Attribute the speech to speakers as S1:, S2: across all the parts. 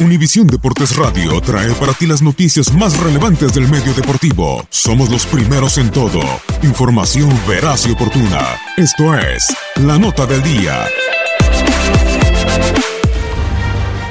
S1: Univisión Deportes Radio trae para ti las noticias más relevantes del medio deportivo. Somos los primeros en todo. Información veraz y oportuna. Esto es La Nota del Día.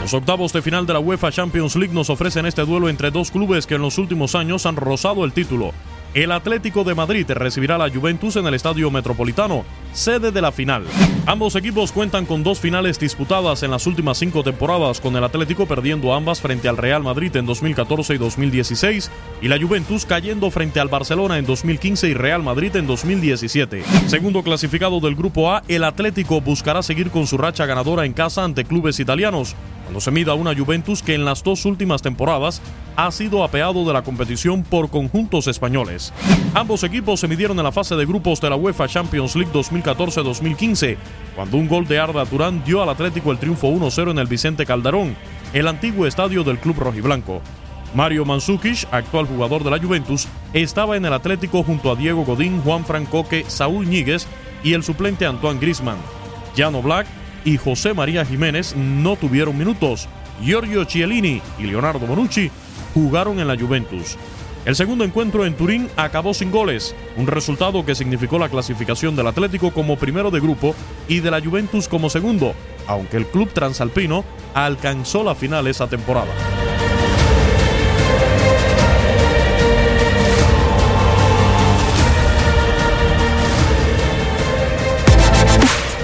S2: Los octavos de final de la UEFA Champions League nos ofrecen este duelo entre dos clubes que en los últimos años han rozado el título. El Atlético de Madrid recibirá a la Juventus en el Estadio Metropolitano, sede de la final. Ambos equipos cuentan con dos finales disputadas en las últimas cinco temporadas, con el Atlético perdiendo ambas frente al Real Madrid en 2014 y 2016, y la Juventus cayendo frente al Barcelona en 2015 y Real Madrid en 2017. Segundo clasificado del Grupo A, el Atlético buscará seguir con su racha ganadora en casa ante clubes italianos, cuando se mida una Juventus que en las dos últimas temporadas ha sido apeado de la competición por conjuntos españoles. Ambos equipos se midieron en la fase de grupos de la UEFA Champions League 2014-2015, cuando un gol de Arda Turán dio al Atlético el triunfo 1-0 en el Vicente Calderón, el antiguo estadio del club rojiblanco. Mario Mandzukic, actual jugador de la Juventus, estaba en el Atlético junto a Diego Godín, Juan Francoque, Saúl Ñíguez y el suplente Antoine Grisman. Jano Black y José María Jiménez no tuvieron minutos. Giorgio Chiellini y Leonardo Bonucci jugaron en la Juventus. El segundo encuentro en Turín acabó sin goles, un resultado que significó la clasificación del Atlético como primero de grupo y de la Juventus como segundo, aunque el club transalpino alcanzó la final esa temporada.